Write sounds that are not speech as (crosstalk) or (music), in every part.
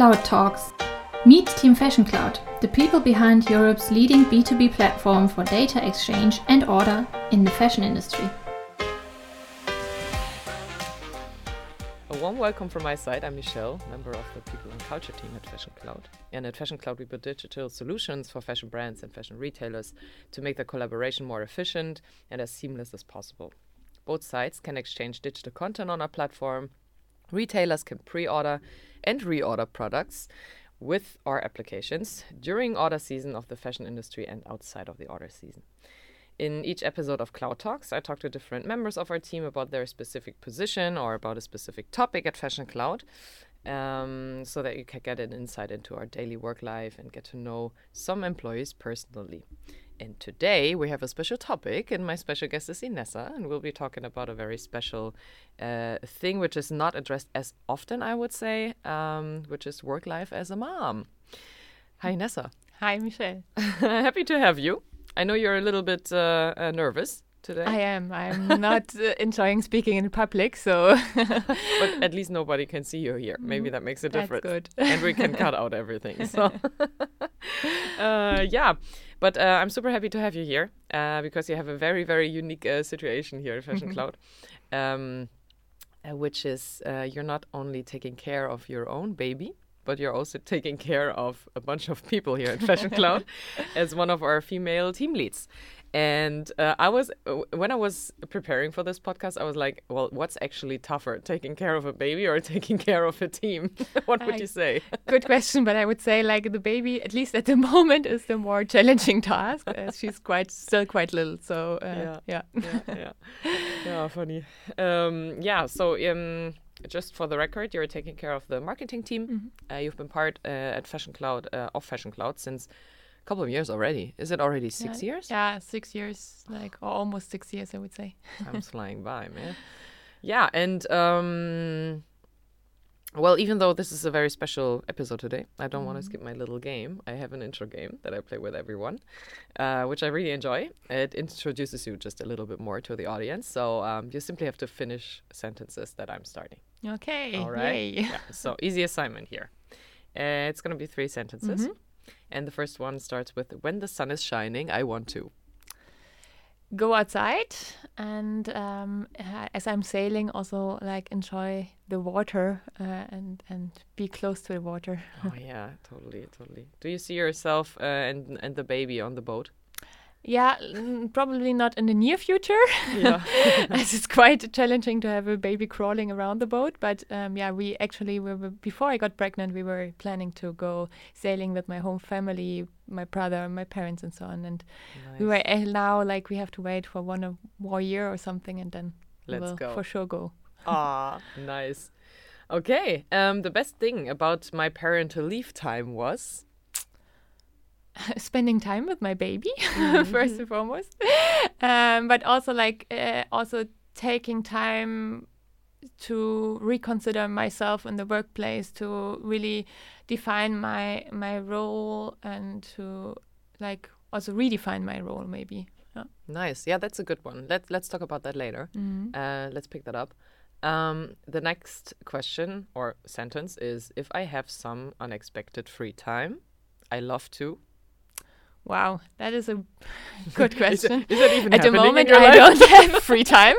Cloud Talks. Meet Team Fashion Cloud, the people behind Europe's leading B2B platform for data exchange and order in the fashion industry. A warm welcome from my side. I'm Michelle, member of the People and Culture team at Fashion Cloud. And at Fashion Cloud, we build digital solutions for fashion brands and fashion retailers to make their collaboration more efficient and as seamless as possible. Both sides can exchange digital content on our platform. Retailers can pre order and reorder products with our applications during order season of the fashion industry and outside of the order season. In each episode of Cloud Talks, I talk to different members of our team about their specific position or about a specific topic at Fashion Cloud um, so that you can get an insight into our daily work life and get to know some employees personally. And today we have a special topic, and my special guest is Inessa, and we'll be talking about a very special uh, thing which is not addressed as often, I would say, um, which is work life as a mom. Hi, Inessa. Hi, Michelle. (laughs) Happy to have you. I know you're a little bit uh, uh, nervous today. I am. I'm not (laughs) uh, enjoying speaking in public, so. (laughs) (laughs) but at least nobody can see you here. Maybe that makes a difference. That's good. and we can cut out everything. So, uh, yeah. But uh, I'm super happy to have you here uh, because you have a very, very unique uh, situation here at Fashion Cloud, um, uh, which is uh, you're not only taking care of your own baby, but you're also taking care of a bunch of people here at Fashion Cloud as one of our female team leads. And uh, I was, uh, when I was preparing for this podcast, I was like, well, what's actually tougher, taking care of a baby or (laughs) taking care of a team? (laughs) what would I- you say? (laughs) Good question, but I would say like the baby, at least at the moment, is the more challenging task. As she's quite still quite little, so uh, Yeah. yeah. yeah, yeah, yeah, funny. Um, yeah, so um, just for the record, you're taking care of the marketing team. Uh, you've been part uh, at Fashion Cloud uh, of Fashion Cloud since a couple of years already. Is it already six Yeah. years? Yeah, six years, like or almost six years, I would say. Time's (laughs) flying by, man. Yeah, and um, well, even though this is a very special episode today, I don't want to skip my little game. I have an intro game that I play with everyone, uh, which I really enjoy. It introduces you just a little bit more to the audience, so um, you simply have to finish sentences that I'm starting. Okay. All right. Yeah. So easy assignment here. Uh, it's gonna be three sentences, and the first one starts with "When the sun is shining, I want to." Go outside, and um, as I'm sailing, also like enjoy the water uh, and and be close to the water. Oh yeah, totally, totally. Do you see yourself uh, and and the baby on the boat? Yeah, probably not in the near future. Yeah. (laughs) as it's quite challenging to have a baby crawling around the boat. But um, yeah, we actually we were before I got pregnant, we were planning to go sailing with my whole family, my brother, my parents, and so on. And we were uh, now like we have to wait for one or more year or something, and then Let's will go. for sure go. Ah, nice. Okay. Um, the best thing about my parental leave time was (laughs) spending time with my baby (laughs) Mm-hmm. first and foremost um, but also like uh, also taking time to reconsider myself in the workplace to really define my my role and to like also redefine my role maybe yeah. nice. Yeah, that's a good one. Let's let's talk about that later. Uh, let's pick that up. Um, the next question or sentence is: If I have some unexpected free time, I love to. Wow that is a (laughs) good question Is that even at the moment i life? don't have (laughs) free time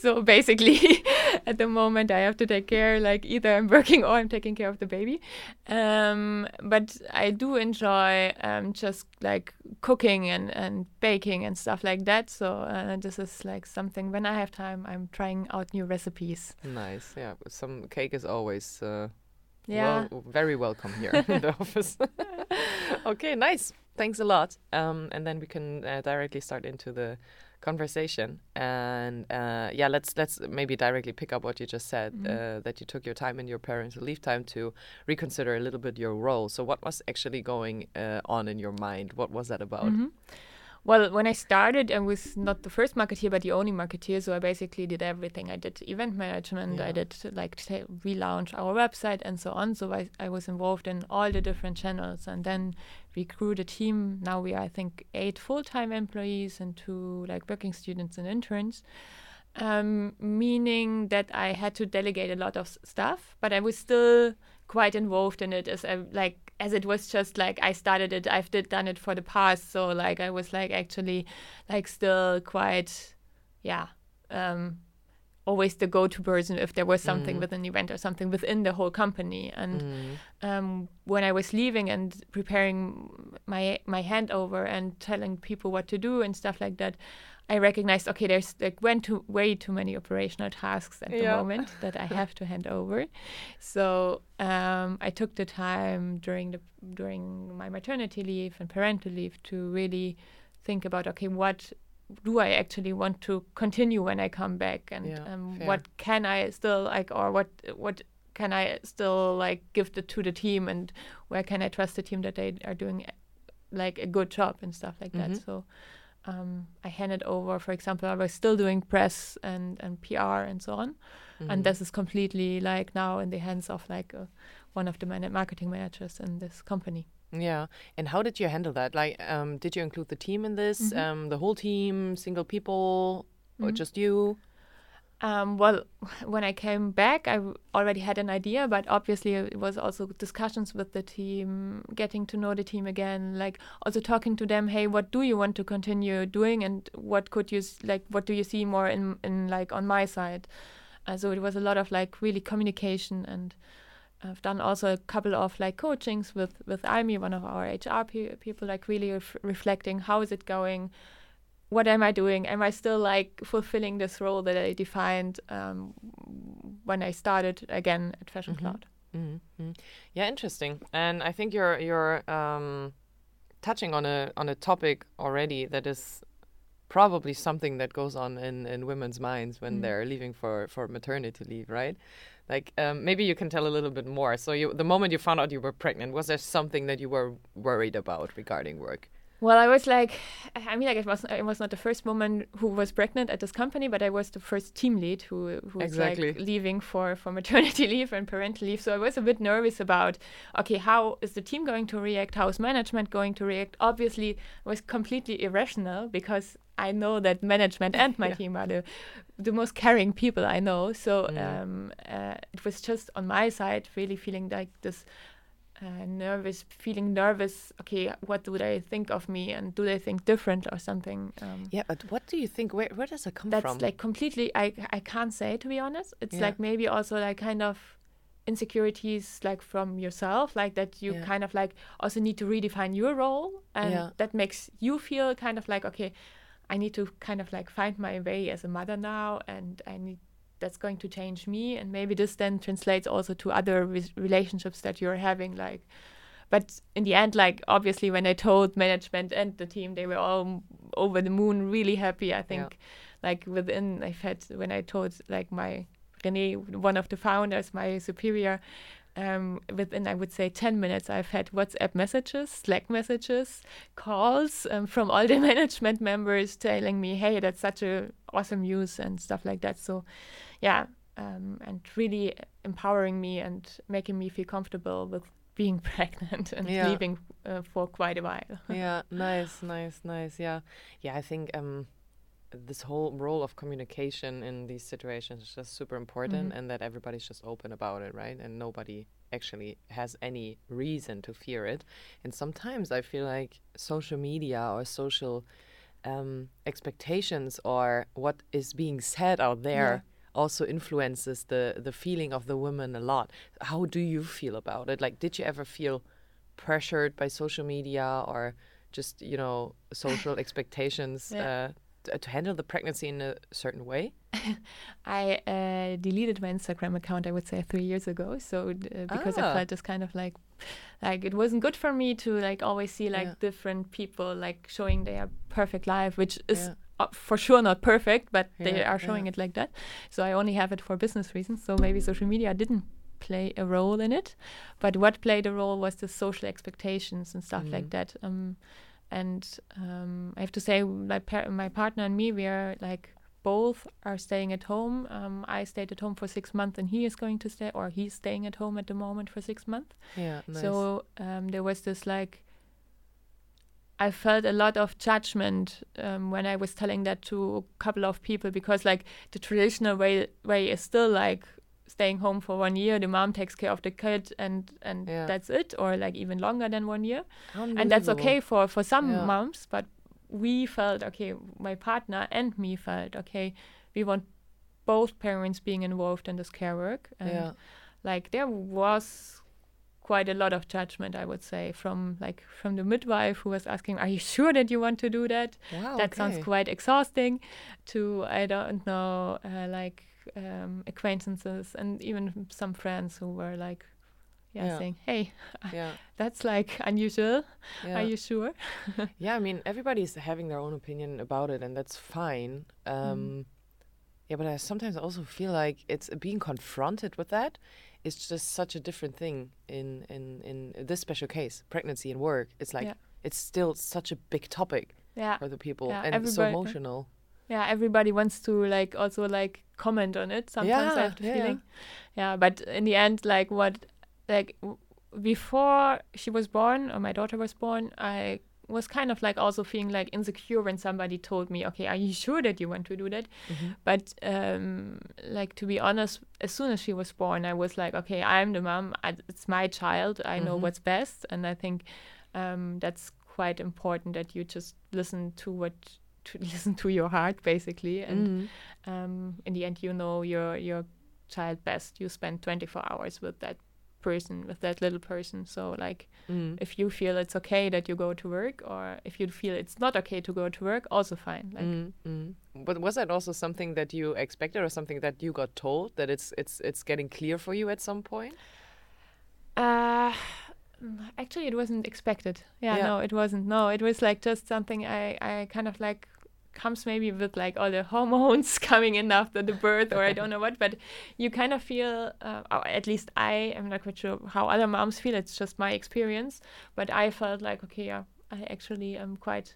so basically (laughs) at the moment i have to take care like either i'm working or i'm taking care of the baby um, but i do enjoy um, just like cooking and, and baking and stuff like that so uh, this is like something when i have time i'm trying out new recipes Nice. Yeah, some cake is always uh, yeah well, very welcome here (laughs) in the office. (laughs) okay, nice. Thanks a lot. Um, and then we can uh, directly start into the conversation. And uh, yeah, let's let's maybe directly pick up what you just said uh, that you took your time and your parental leave time to reconsider a little bit your role. So what was actually going uh, on in your mind? What was that about? Well, when I started, I was not the first marketeer, but the only marketeer. So I basically did everything. I did event management. Yeah. I did like t- relaunch our website and so on. So I, I was involved in all the different channels, and then we grew the team. Now we are, I think, eight full-time employees and two like working students and interns. Um, meaning that I had to delegate a lot of s- stuff, but I was still quite involved in it as I like as it was just like I started it I've did done it for the past so like I was like actually like still quite yeah um always the go-to person if there was something Mm. with an event or something within the whole company and Mm. um, when I was leaving and preparing my my handover and telling people what to do and stuff like that, I recognized okay, there's like went too way too many operational tasks at the moment (laughs) that I have to hand over. So um, I took the time during the during my maternity leave and parental leave to really think about okay, what do I actually want to continue when I come back, and Yeah, um, what can I still like, or what what can I still like give the, to the team, and where can I trust the team that they are doing like a good job and stuff like Mhm. that. So um, I handed over, for example, I was still doing press and and PR and so on, Mhm. and this is completely like now in the hands of like uh, one of the man- marketing managers in this company. Yeah. And how did you handle that? Like, um, did you include the team in this? Mhm. Um, the whole team, single people, or Mhm. just you? Um, well, (laughs) when I came back, I already had an idea, but obviously it was also discussions with the team, getting to know the team again, like also talking to them. Hey, what do you want to continue doing, and what could you like? What do you see more in in like on my side? Uh, so it was a lot of like really communication, and I've done also a couple of like coachings with with Amy, one of our HR pe- people, like really ref- reflecting how is it going what am I doing? Am I still like fulfilling this role that I defined um, when I started again at Fashion Mhm. Cloud? Mm-hmm. Yeah, interesting. And I think you're you're um, touching on a on a topic already that is probably something that goes on in, in women's minds when Mm. they're leaving for, for maternity leave, right? Like um, maybe you can tell a little bit more. So you the moment you found out you were pregnant, was there something that you were worried about regarding work? Well, I was like, I mean, like it was I was not the first woman who was pregnant at this company, but I was the first team lead who who was like leaving for for maternity (laughs) leave and parental leave. So I was a bit nervous about, okay, how is the team going to react? How is management going to react? Obviously, it was completely irrational because I know that management and my (laughs) Yeah. team are the the most caring people I know. So Mm. um, uh, it was just on my side, really feeling like this uh, nervous, feeling nervous. Okay, what do they think of me, and do they think different or something? Um, Yeah, but what do you think? Where where does it come that's from? That's like completely. I I can't say to be honest. It's Yeah. like maybe also like kind of insecurities like from yourself like that you Yeah. kind of like also need to redefine your role and Yeah. that makes you feel kind of like okay i need to kind of like find my way as a mother now and i need that's going to change me and maybe this then translates also to other re- relationships that you're having like but in the end like obviously when i told management and the team they were all m- over the moon really happy i think like within i've had when i told like my rene one of the founders my superior um, within I would say 10 minutes, I've had WhatsApp messages, Slack messages, calls um, from all the (laughs) management members telling me, hey, that's such a awesome news and stuff like that. So, yeah, um, and really empowering me and making me feel comfortable with being (laughs) pregnant and Yeah. leaving uh, for quite a while. (laughs) yeah, nice, nice, nice. Yeah, yeah. I think um, this whole role of communication in these situations is just super important, Mhm. and that everybody's just open about it, right? And nobody actually has any reason to fear it. And sometimes I feel like social media or social um, expectations or what is being said out there. Also influences the the feeling of the woman a lot. How do you feel about it? Like, did you ever feel pressured by social media or just you know social (laughs) expectations Yeah. uh, to handle the pregnancy in a certain way (laughs) I uh, deleted my Instagram account, I would say, three years ago. So uh, because Ah. I felt this kind of like, like it wasn't good for me to like always see like Yeah. different people like showing their perfect life, which is Yeah. Uh, for sure not perfect, but they are showing yeah. it like that. So I only have it for business reasons. So maybe social media didn't play a role in it, but what played a role was the social expectations and stuff like Mhm. that. Um, and um, I have to say, my par- my partner and me, we are like both are staying at home. Um, I stayed at home for six months, and he is going to stay, or he's staying at home at the moment for six months. yeah nice. So um, there was this like, I felt a lot of judgment um, when I was telling that to a couple of people because like the traditional way way is still like staying home for one year. The mom takes care of the kid, and and Yeah. that's it, or like even longer than one year. and that's okay for for some Yeah. moms but we felt okay my partner and me felt okay we want both parents being involved in this care work and Yeah. like there was quite a lot of judgment i would say from like from the midwife who was asking are you sure that you want to do that Wow, that sounds quite exhausting to i don't know uh, like um, acquaintances and even some friends who were like yeah, Yeah. saying hey (laughs) Yeah. that's like unusual Yeah. are you sure (laughs) yeah, I mean, everybody's having their own opinion about it, and that's fine. Um, Yeah, but I sometimes also feel like it's being confronted with that is just such a different thing in in in this special case, pregnancy and work. It's like Yeah. it's still such a big topic yeah for the people Yeah, and so emotional. yeah everybody wants to like also like comment on it sometimes i have the yeah. feeling yeah but in the end like what like w- before she was born or my daughter was born i was kind of like also feeling like insecure when somebody told me okay are you sure that you want to do that Mm-hmm. but um like to be honest as soon as she was born i was like okay i'm the mom I, it's my child i know Mhm. what's best and i think um that's quite important that you just listen to what to (laughs) listen to your heart basically and Mhm. um, in the end you know your your child best you spend 24 hours with that person with that little person so like Mm. if you feel it's okay that you go to work or if you feel it's not okay to go to work also fine like Mm, mm. But was that also something that you expected, or something that you got told that it's it's it's getting clear for you at some point? Uh, actually, it wasn't expected. Yeah, Yeah. no, it wasn't. No, it was like just something I, I kind of like comes maybe with like all the (laughs) hormones coming in after the birth or I don't know what, but you kind of feel, uh, or at least I am not quite sure how other moms feel. It's just my experience, but I felt like okay, yeah, I actually am quite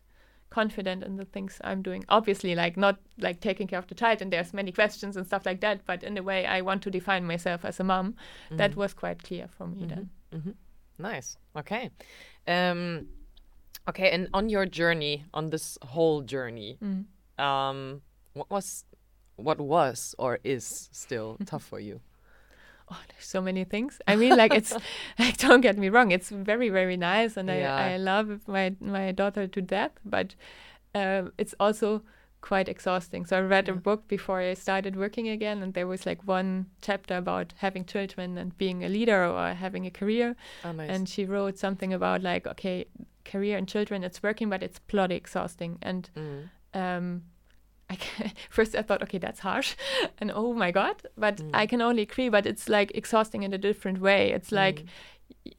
confident in the things I'm doing. Obviously, like not like taking care of the child, and there's many questions and stuff like that. But in a way I want to define myself as a mom, that was quite clear for me then. hmm Nice. Okay. Um, okay. And on your journey, on this whole journey, Mm. um, what was, what was or is still (laughs) tough for you? oh, there's so many things. I mean, like it's (laughs) (laughs) like don't get me wrong, it's very very nice, and Yeah. I I love my my daughter to death, but um, it's also quite exhausting. So I read a book before I started working again, and there was like one chapter about having children and being a leader or having a career, Oh, nice. and she wrote something about like okay, career and children, it's working, but it's bloody exhausting, and Mm. um, I ca- (laughs) first I thought, okay, that's harsh, (laughs) and oh my god, but Mm. I can only agree. But it's like exhausting in a different way. It's like, Mm.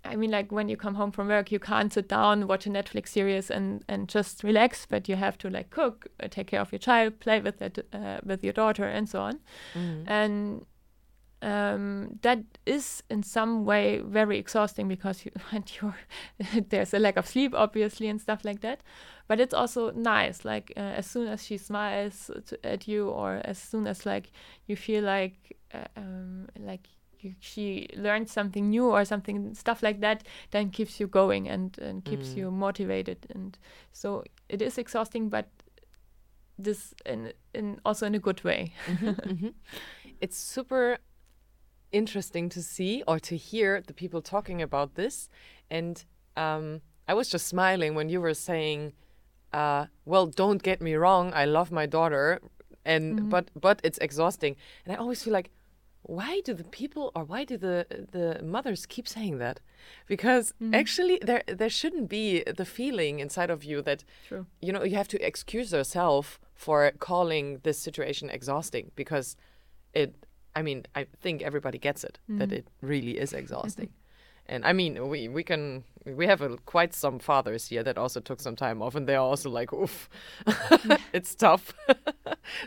I mean, like when you come home from work, you can't sit down, watch a Netflix series, and and just relax. But you have to like cook, uh, take care of your child, play with it, uh, with your daughter, and so on. Mm. And um, that is in some way very exhausting because you (laughs) and you're (laughs) there's a lack of sleep obviously and stuff like that but it's also nice like uh, as soon as she smiles t- at you or as soon as like you feel like uh, um, like you, she learned something new or something stuff like that then keeps you going and, and keeps Mm. you motivated and so it is exhausting but this in, in also in a good way Mhm. (laughs) It's super interesting to see or to hear the people talking about this. And um, I was just smiling when you were saying, uh, "Well, don't get me wrong, I love my daughter, and but but it's exhausting." And I always feel like, why do the people or why do the the mothers keep saying that? Because actually, there there shouldn't be the feeling inside of you that True. you know you have to excuse yourself for calling this situation exhausting because it i mean i think everybody gets it that it really is (laughs) exhausting. And i mean we we can we have a, quite some fathers here that also took some time off and they're also like oof (laughs) it's tough. (laughs)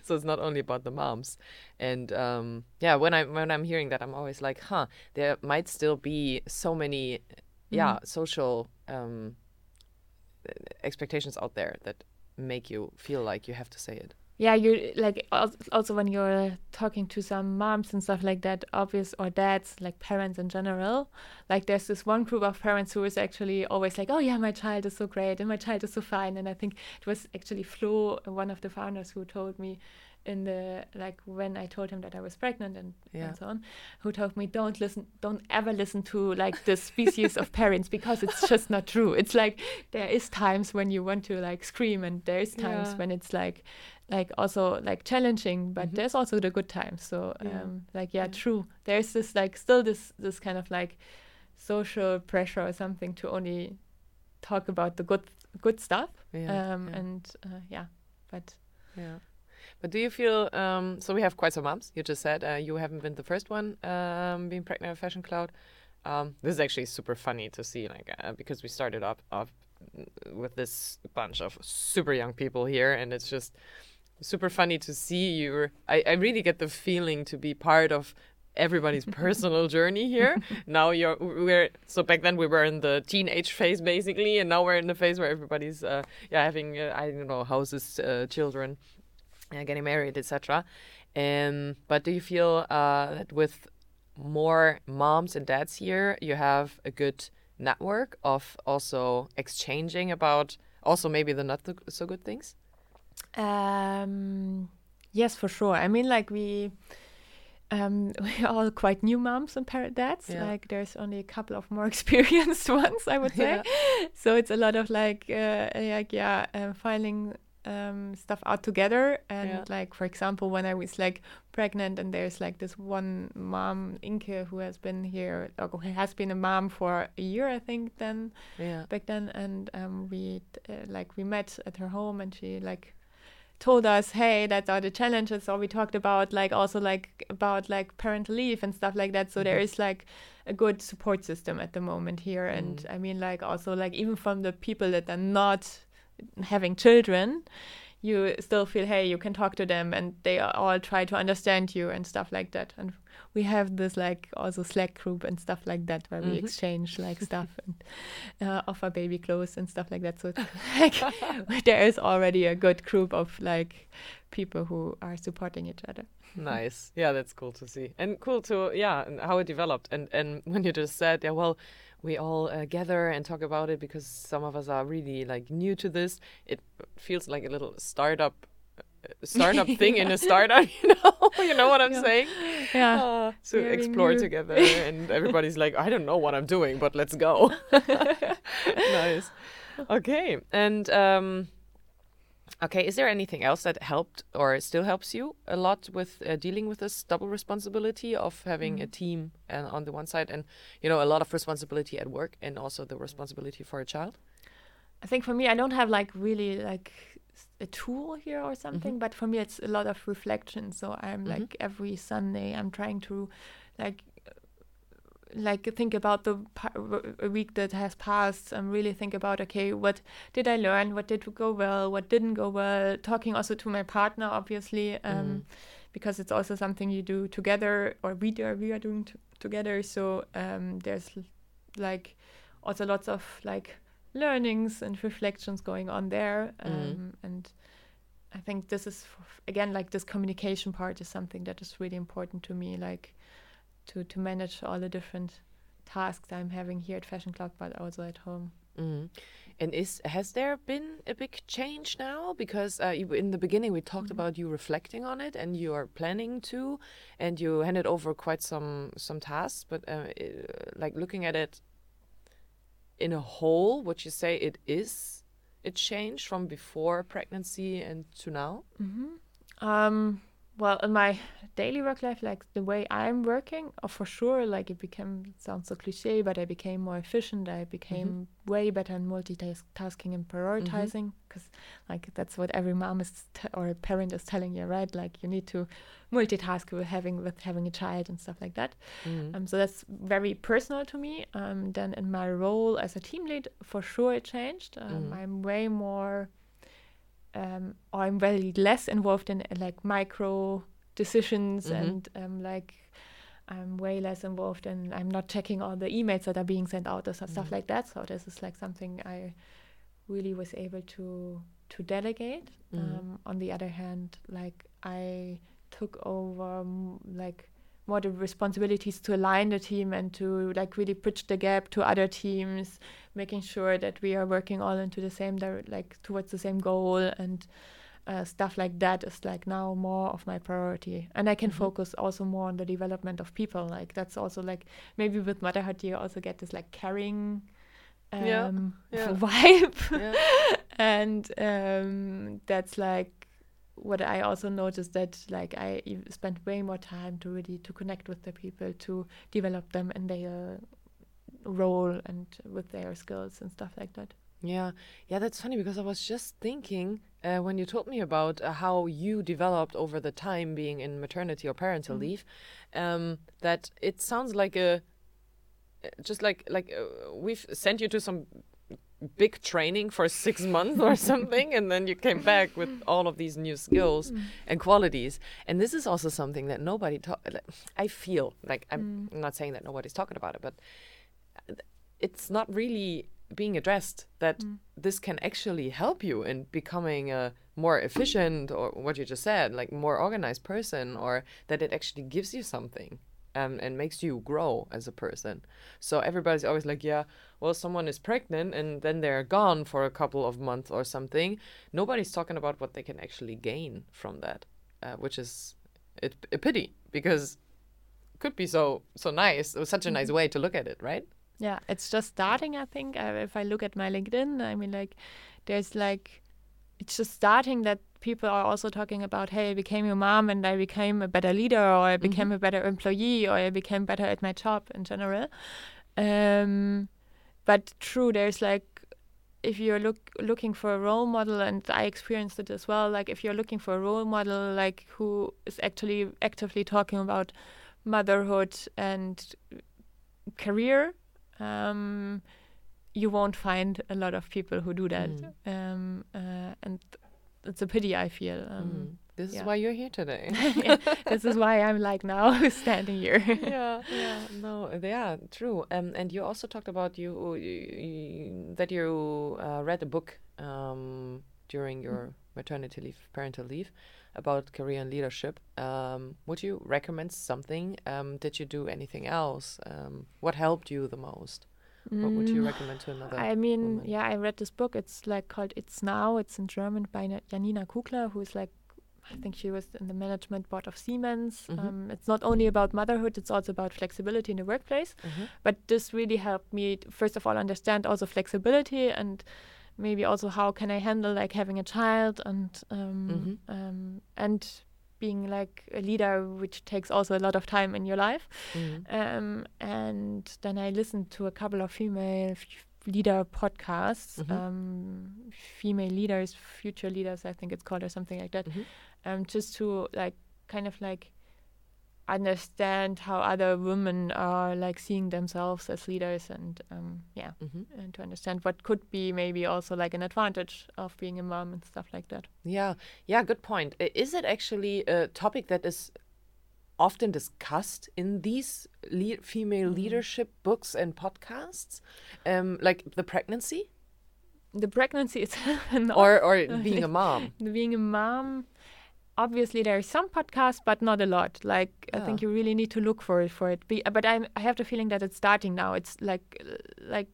So it's not only about the moms. And um yeah when i when i'm hearing that i'm always like huh there might still be so many yeah social um expectations out there that make you feel like you have to say it. Yeah you're like also when you're talking to some moms and stuff like that obvious or dads like parents in general like there's this one group of parents who is actually always like oh yeah my child is so great and my child is so fine. And i think it was actually flo one of the founders who told me in the like when I told him that I was pregnant and, Yeah. and so on, who told me don't listen, don't ever listen to like the species of parents because it's (laughs) just not true. It's like there is times when you want to like scream and there is times Yeah. when it's like like also like challenging, but Mhm. there's also the good times. So Yeah. um, like yeah, true. There's this like still this this kind of like social pressure or something to only talk about the good good stuff. Yeah, um, and uh, yeah, but Yeah. But do you feel um, so? We have quite some moms. You just said uh, you haven't been the first one um, being pregnant at Fashion Cloud. Um, this is actually super funny to see, like uh, because we started up up with this bunch of super young people here, and it's just super funny to see you. I, I really get the feeling to be part of everybody's (laughs) personal journey here. (laughs) now you're we're so back then we were in the teenage phase basically, and now we're in the phase where everybody's uh, yeah having uh, I don't know houses, uh, children, uh, getting married, etc. Um, but do you feel uh, that with more moms and dads here, you have a good network of also exchanging about also maybe the not so good things? Um, yes, for sure. I mean, like we, um, (laughs) we're all quite new moms and parent dads. Yeah. Like there's only a couple of more (laughs) experienced (laughs) ones, I would say. So it's a lot of like, uh, like yeah, uh, filing um, stuff out together. And Yeah. like, for example, when I was like pregnant, and there's like this one mom, Inke, who has been here, or who has been a mom for a year, I think. Then Yeah. back then and um, we uh, like we met at her home and she like told us hey that are the challenges or we talked about like also like about like parental leave and stuff like that so there Mhm. is like a good support system at the moment here and Mm. i mean like also like even from the people that are not having children you still feel hey you can talk to them and they all try to understand you and stuff like that. And we have this like also slack group and stuff like that where we Mhm. exchange like (laughs) stuff and uh, offer baby clothes and stuff like that. So (laughs) like (laughs) there is already a good group of like people who are supporting each other. Nice. Yeah that's cool to see. And cool to yeah and how it developed. And and when you just said yeah well we all uh, gather and talk about it because some of us are really like new to this. It feels like a little startup uh, startup (laughs) thing in a startup (laughs) you know? You know what i'm Yeah. saying? Yeah. Uh, to very explore new. together (laughs) and everybody's like i don't know what i'm doing but let's go. Nice. Okay and um okay is there anything else that helped or still helps you a lot with uh, dealing with this double responsibility of having a team and on the one side and you know a lot of responsibility at work and also the responsibility for a child I think for me, I don't have like really like a tool here or something, Mm-hmm. but for me, it's a lot of reflection. So I'm Mhm. like every Sunday, I'm trying to like like think about the week that has passed and really think about okay what did i learn? What did go well? What didn't go well? Talking also to my partner obviously um, Mhm. because it's also something you do together or we do we are doing t- together. So um, there's like also lots of like learnings and reflections going on there. Um, Mhm. and i think this is f- again like this communication part is something that is really important to me like to to manage all the different tasks i'm having here at fashion cloud but also at home Mhm. And is has there been a big change now? Because uh, you, in the beginning we talked about you reflecting on it, and you are planning to, and you handed over quite some some tasks. But uh, i- like looking at it in a whole, would you say it is a change from before pregnancy and to now? Um, well, in my daily work life, like the way I'm working, uh, for sure, like it became, it sounds so cliche, but I became more efficient. I became way better in multitasking and prioritizing because, like, that's what every mom is t- or a parent is telling you, right? Like, you need to multitask with having with having a child and stuff like that. Um, so that's very personal to me. Um, then in my role as a team lead, for sure it changed. Um, Mhm. I'm way more, um, I'm very less involved in like micro decisions Mhm. and um, like I'm way less involved in. I'm not checking all the emails that are being sent out or so- stuff like that. So this is like something I really was able to to delegate. Mhm. Um, on the other hand, like I took over like more the responsibilities to align the team and to like really bridge the gap to other teams, making sure that we are working all into the same dir- like towards the same goal and uh, stuff like that is like now more of my priority and i can Mhm. focus also more on the development of people like that's also like maybe with motherhood you also get this like caring um, Yeah, yeah. (laughs) vibe Yeah. (laughs) and um, that's like what I also noticed that like I spent way more time to really to connect with the people to develop them in their role and with their skills and stuff like that. Yeah, yeah, that's funny because I was just thinking uh, when you told me about uh, how you developed over the time being in maternity or parental Mhm. leave, um, that it sounds like a uh, just like like uh, we've sent you to some big training for (laughs) six months or something, and then you came back with all of these new skills and qualities. And this is also something that nobody talk. Like, I feel like I'm Mm. not saying that nobody's talking about it, but uh, it's not really being addressed that Mm. this can actually help you in becoming a more efficient or what you just said like more organized person or that it actually gives you something um, and makes you grow as a person. So everybody's always like yeah well someone is pregnant and then they're gone for a couple of months or something. Nobody's talking about what they can actually gain from that uh, which is it, a pity because it could be so so nice it was such a nice way to look at it right? Yeah, it's just starting. I think uh, if I look at my LinkedIn, I mean, like, there's like, it's just starting that people are also talking about, hey, I became a mom and I became a better leader, or I became a better employee, or I became better at my job in general. Um, but true, there's like, if you're look looking for a role model, and I experienced it as well. Like, if you're looking for a role model, like who is actually actively talking about motherhood and career um, you won't find a lot of people who do that. Mm. Um, uh, and it's a pity, I feel. Um, Mm. This yeah. is why you're here today. (laughs) yeah, this is why I'm like now (laughs) standing here. (laughs) yeah, yeah, no, yeah, true. Um, and you also talked about you, you that you uh, read a book um, during your maternity leave, parental leave, about career and leadership. Um, would you recommend something? Um, did you do anything else? Um, what helped you the most? What would you Mm, recommend to another? I mean, woman? yeah, I read this book. It's like called It's Now. It's in German by Janina Kugel, who is like, I think she was in the management board of Siemens. Mhm. Um, it's not only about motherhood, it's also about flexibility in the workplace. Mhm. But this really helped me, first of all, understand also flexibility and maybe also how can I handle like having a child and um, Mhm. um, and being like a leader, which takes also a lot of time in your life. Mhm. Um, and then I listened to a couple of female f- leader podcasts, Mhm. um, female leaders, future leaders, I think it's called, or something like that, Mhm. um, just to like kind of like understand how other women are like seeing themselves as leaders and um, yeah Mhm. and to understand what could be maybe also like an advantage of being a mom and stuff like that Yeah, yeah, good point. Is it actually a topic that is often discussed in these le- female Mm. leadership books and podcasts, um, like the pregnancy the pregnancy (laughs) not or or being a mom? (laughs) being a mom obviously there are some podcasts but not a lot. Like i think you really need to look for it for it. Be, but I'm, i have the feeling that it's starting now. It's like like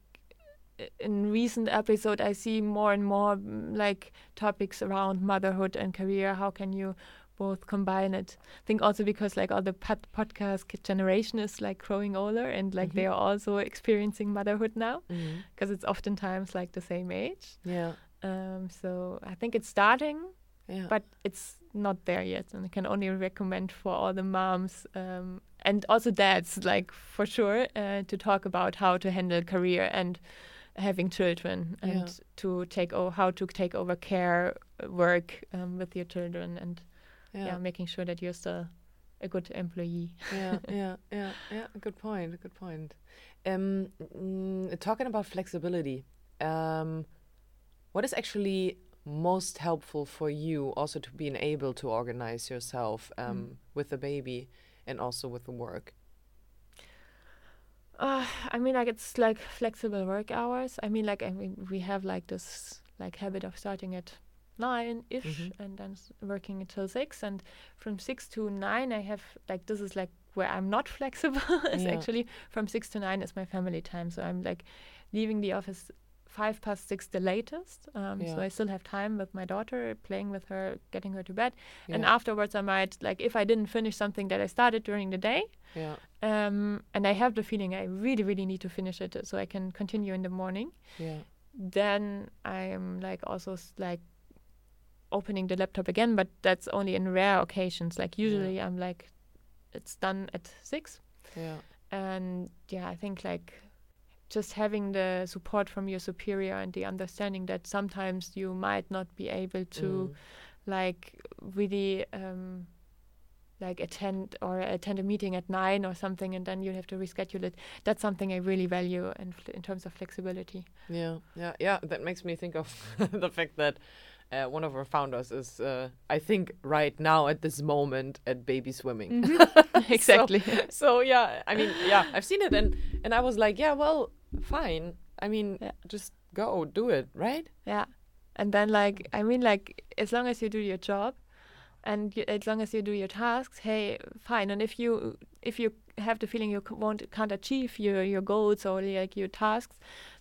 in recent episode i see more and more mm, like topics around motherhood and career. How can you both combine it? I think also because like all the pod- podcast generation is like growing older and like they Mhm. are also experiencing motherhood now because it's oftentimes like the same age. Yeah, um, so i think it's starting yeah, but it's not there yet and i can only recommend for all the moms um, and also dads like for sure uh, to talk about how to handle career and having children and Yeah. to take over how to take over care uh, work um, with your children and yeah. yeah, making sure that you're still a good employee yeah, yeah, (laughs) yeah, yeah. Good point. Good point. Um, mm, talking about flexibility, um, what is actually most helpful for you also to being able to organize yourself um, Mm. with the baby and also with the work? Uh, I mean, like it's like flexible work hours. I mean, like I mean, we have like this like habit of starting at nine ish Mhm. and then working until six. And from six to nine, I have like this is like where I'm not flexible. (laughs) is Yeah. actually from six to nine is my family time. So I'm like leaving the office five past six the latest. Um, Yeah. So I still have time with my daughter, playing with her, getting her to bed, and afterwards I might like if I didn't finish something that I started during the day, Yeah. um, and I have the feeling I really really need to finish it so I can continue in the morning. Yeah. Then I'm like also like opening the laptop again, but that's only in rare occasions. Like usually I'm like it's done at six Yeah. and yeah i think like just having the support from your superior and the understanding that sometimes you might not be able to Mm. like really um like attend or attend a meeting at nine or something and then you have to reschedule it that's something i really value in, in terms of flexibility Yeah, yeah, yeah. That makes me think of (laughs) the fact that uh, one of our founders is, uh, I think, right now at this moment at baby swimming. (laughs) (laughs) exactly so yeah, I mean, yeah, I've seen it, and and I was like, yeah, well, fine. I mean, Yeah. just go do it, right? Yeah. And then like I mean like as long as you do your job and you, as long as you do your tasks, hey, fine. And if you if you have the feeling you c- won't can't achieve your your goals or like your tasks,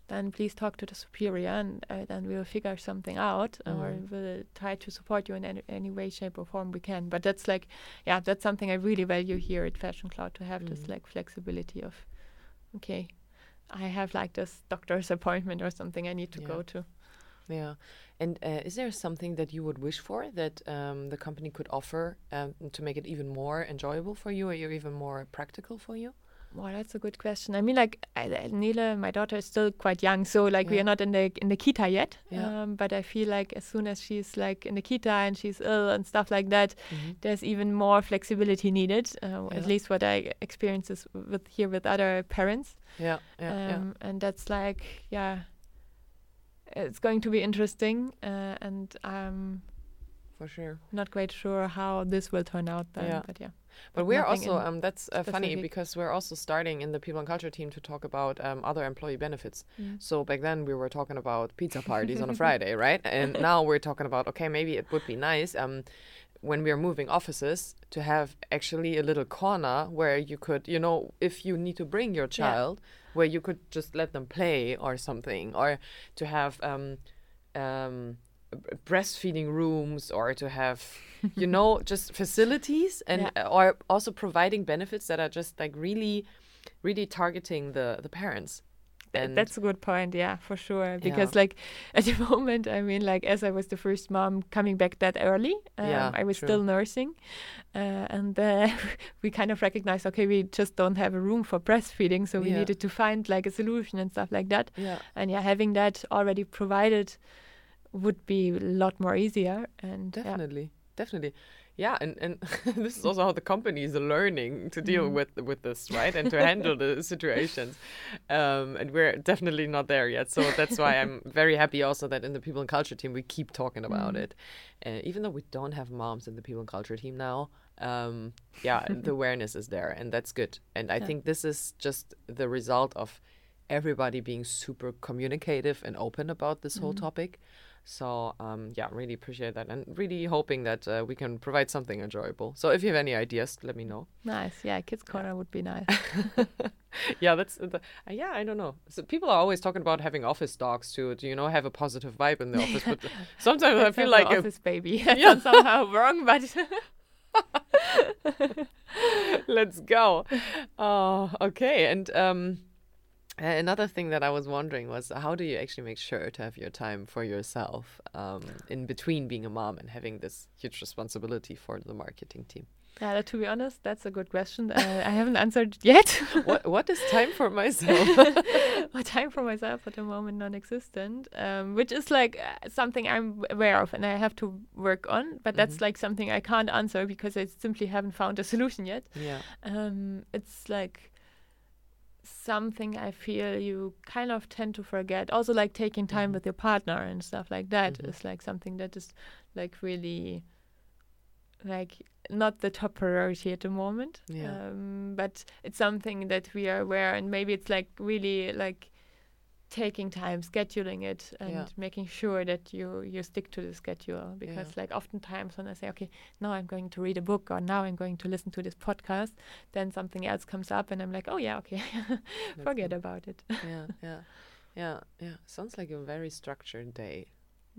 then please talk to the superior and uh, then we'll figure something out or Mhm. we'll try to support you in any, any way, shape or form we can. But that's like yeah, that's something I really value here at Fashion Cloud to have this Mhm. like flexibility of okay, I have like this doctor's appointment or something I need to Yeah. go to. Yeah. And uh, is there something that you would wish for that um, the company could offer um, to make it even more enjoyable for you, or even more practical for you? Well, that's a good question. I mean, like I, Nele, my daughter is still quite young, so like we are not in the in the kita yet. Yeah. Um, but I feel like as soon as she's like in the kita and she's ill and stuff like that, there's even more flexibility needed. Uh, Yeah. At least what I experience is with here with other parents. Yeah, yeah, yeah. um, And that's like, yeah, it's going to be interesting, uh, and I'm For sure. not quite sure how this will turn out. Then, Yeah. but yeah. But we're also um, that's uh, funny because we're also starting in the people and culture team to talk about um, other employee benefits. Mm. So back then we were talking about pizza parties on a (laughs) Friday, right? And now we're talking about okay, maybe it would be nice um, when we are moving offices to have actually a little corner where you could, you know, if you need to bring your Yeah. child, where you could just let them play or something, or to have. Um, um, breastfeeding rooms or to have (laughs) you know just facilities and Yeah. uh, or also providing benefits that are just like really really targeting the the parents and That's a good point, yeah, for sure. Because like (laughs) at the moment, I mean, like as I was the first mom coming back that early, um, Yeah, I was true. still nursing, uh, and uh, (laughs) we kind of recognized, okay, we just don't have a room for breastfeeding, so we Yeah. needed to find like a solution and stuff like that. yeah And yeah, having that already provided would be a lot more easier. And yeah. definitely definitely yeah and and (laughs) this is also how the companies are learning to deal Mhm. with with this right and to handle the (laughs) situations um and we're definitely not there yet so that's why i'm (laughs) very happy also that in the people and culture team we keep talking about Mhm. it uh, even though we don't have moms in the people and culture team now um yeah the awareness is there and that's good and i Yeah. think this is just the result of everybody being super communicative and open about this whole Mhm. topic so um, yeah, really appreciate that, and really hoping that uh, we can provide something enjoyable. So if you have any ideas, let me know. Nice, yeah, kids corner would be nice. (laughs) yeah, that's the, uh, yeah. I don't know. So people are always talking about having office dogs to, to you know have a positive vibe in the office, but (laughs) sometimes I feel like a, office baby. That (laughs) Yeah. somehow wrong, but let's go. Oh, okay. And um, uh, another thing that I was wondering was how do you actually make sure to have your time for yourself um, in between being a mom and having this huge responsibility for the marketing team? Yeah, that- to be honest, that's a good question. Uh, I haven't answered (laughs) yet. (laughs) what what is time for myself? (laughs) My time for myself at the moment non-existent, um, which is like uh, something I'm aware of and I have to work on. But that's Mhm. like something I can't answer because I simply haven't found a solution yet. yeah. Um, it's like something I feel you kind of tend to forget. Also, like taking time Mhm. with your partner and stuff like that is Mhm. like something that is like really like not the top priority at the moment. Yeah. Um, but it's something that we are aware, and maybe it's like really like taking time, scheduling it, and Yeah. making sure that you you stick to the schedule. Because like oftentimes when I say, okay, now I'm going to read a book, or now I'm going to listen to this podcast, then something else comes up, and I'm like, oh yeah, okay, (laughs) forget it. about it. yeah, (laughs) yeah. Yeah, yeah. Sounds like a very structured day.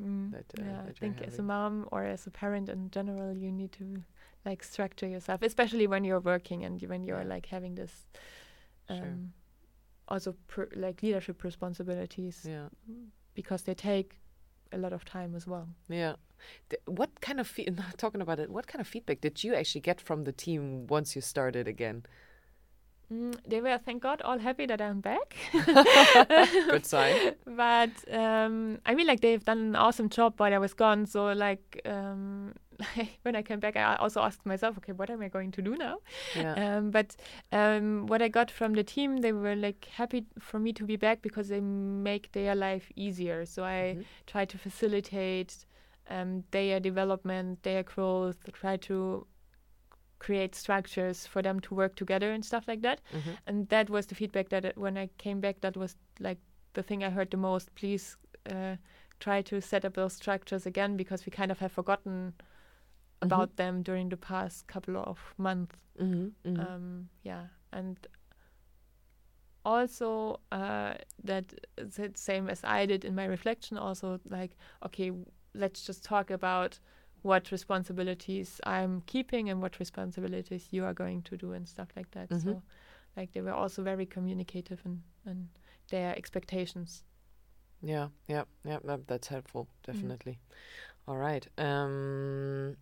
Mm, that, uh, yeah, I that you're think as a mom or as a parent in general, you need to like structure yourself, especially when you're working and when you're Yeah. like having this um, Sure. Also per, like leadership responsibilities Yeah, because they take a lot of time as well. yeah. D- what kind of fe- (laughs) talking about it? What kind of feedback did you actually get from the team once you started again? Mm, they were, thank God, all happy that I'm back. (laughs) Good sign. (laughs) but um, I mean, like they've done an awesome job while I was gone. So like um, (laughs) when I came back, I also asked myself, okay, what am I going to do now? Yeah, Um, but um, what I got from the team, they were like happy for me to be back because they make their life easier. So I Mhm. try to facilitate um, their development, their growth, try to create structures for them to work together and stuff like that. Mhm. And that was the feedback that it, when I came back, that was like the thing I heard the most. Please uh, try to set up those structures again because we kind of have forgotten about them during the past couple of months. Mhm, mhm. Um, yeah, and also uh, that the same as I did in my reflection. Also, like, okay, let's just talk about what responsibilities I'm keeping and what responsibilities you are going to do and stuff like that. Mhm. So, like, they were also very communicative and and their expectations. Yeah, yeah, yeah. That, that's helpful, Mm-hmm. definitely. All right. Um,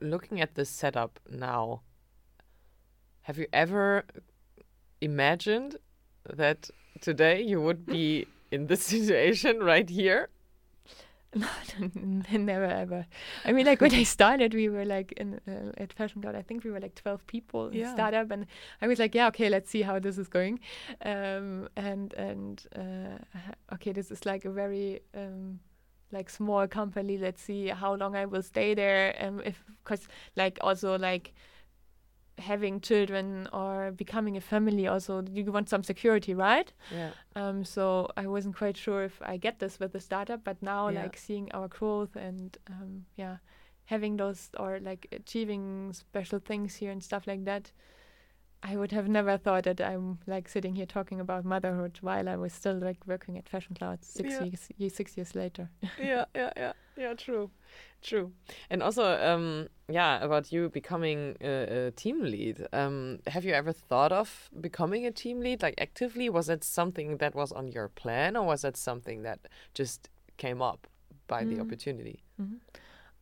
looking at this setup now, have you ever imagined that today you would be in this (laughs) situation right here? (laughs) Never ever. I mean, like when I started, we were like in uh, at Fashion Cloud. I think we were like twelve people in Yeah. startup, and I was like, yeah, okay, let's see how this is going. Um, and and uh, okay, this is like a very um, like small company. Let's see how long I will stay there. Um, if because like also like having children or becoming a family also you want some security right Yeah. um, so I wasn't quite sure if I get this with the startup, but now Yeah. like seeing our growth and um, yeah, having those or like achieving special things here and stuff like that, I would have never thought that I'm like sitting here talking about motherhood while I was still like working at Fashion Cloud six Yeah. years ye- six years later. (laughs) yeah, yeah, yeah, yeah. True, true. And also, um, yeah, about you becoming a, a team lead. Um, have you ever thought of becoming a team lead, like actively? Was that something that was on your plan, or was that something that just came up by the Mm. opportunity?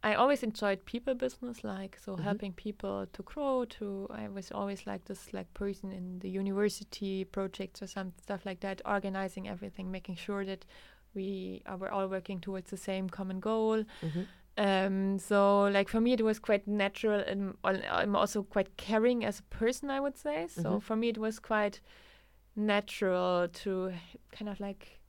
I always enjoyed people business, like so Mhm. helping people to grow. To I was always like this like person in the university projects or some stuff like that, organizing everything, making sure that we are we're all working towards the same common goal. Mhm. Um, so like for me, it was quite natural, and I'm also quite caring as a person, I would say. So Mhm. for me, it was quite natural to kind of like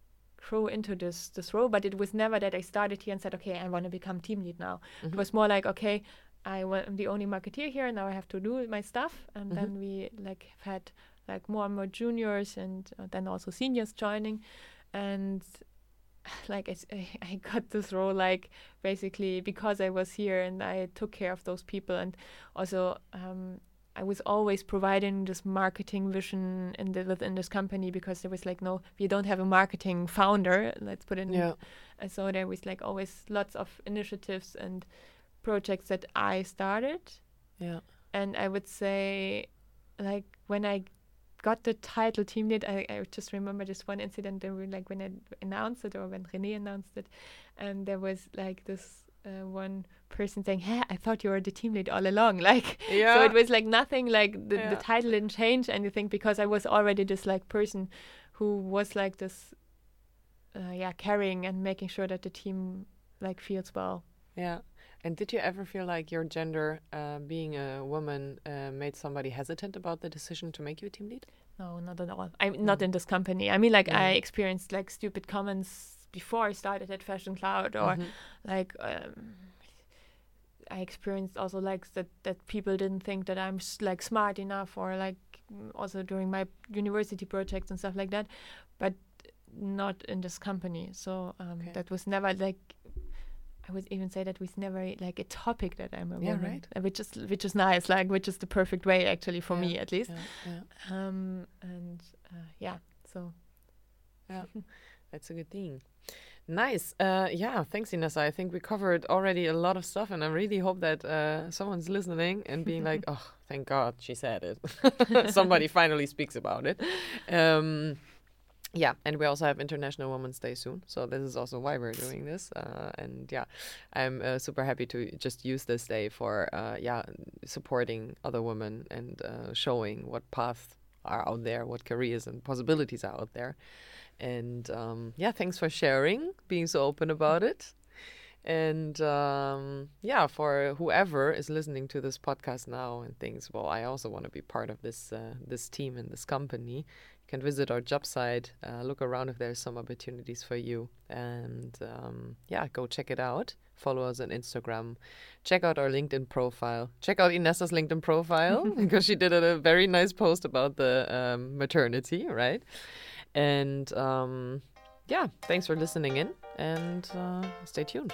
grow into this this role. But it was never that I started here and said, okay, I want to become team lead now. It Mhm. was more like, okay, I I'm the only marketeer here. And now I have to do my stuff, and Mhm. then we like have had like more and more juniors and uh, then also seniors joining, and (sighs) like (laughs) I got this role like basically because I was here and I took care of those people and also um, I was always providing this marketing vision in the, within this company because there was like no we don't have a marketing founder let's put it in Yeah. and so there was like always lots of initiatives and projects that I started Yeah. and I would say, like when I got the title team lead, I, I just remember this one incident. Were like when I announced it or when Renee announced it, and there was like this uh, one person saying, "Hey, I thought you were the team lead all along." (laughs) Like, Yeah. so it was like nothing. Like the, Yeah. the title didn't change anything because I was already this like person who was like this, uh, yeah, carrying and making sure that the team like feels well. Yeah. And did you ever feel like your gender, uh, being a woman, uh, made somebody hesitant about the decision to make you a team lead? No, not at all. I'm not Mm. in this company. I mean, like I experienced like stupid comments before I started at Fashion Cloud, or Mhm. like um, I experienced also like that that people didn't think that I'm s- like smart enough, or like mm, also during my university projects and stuff like that, but not in this company. So um, Okay. that was never like. I would even say that was never like a topic that I'm a Yeah, woman, right. uh, which is which is nice, like which is the perfect way actually for me at least Yeah. Yeah. um, and uh, yeah So, yeah, (laughs) that's a good thing. Nice. Uh, yeah, thanks, Inessa. I think we covered already a lot of stuff, and I really hope that uh, someone's listening and being like, (laughs) "Oh, thank God she said it." (laughs) Somebody finally speaks about it. Um, yeah, and we also have International Women's Day soon, so this is also why we're doing this. Uh, and yeah, I'm uh, super happy to just use this day for uh, yeah supporting other women and uh, showing what paths are out there, what careers and possibilities are out there. And um, yeah, thanks for sharing, being so open about it. And um, yeah, for whoever is listening to this podcast now and thinks, well, I also want to be part of this uh, this team and this company, you can visit our job site, uh, look around if there's some opportunities for you, and um, yeah, go check it out. Follow us on Instagram. Check out our LinkedIn profile. Check out Inessa's LinkedIn profile (laughs) because she did a very nice post about the um, maternity, right? And um, yeah, thanks for listening in and uh, stay tuned.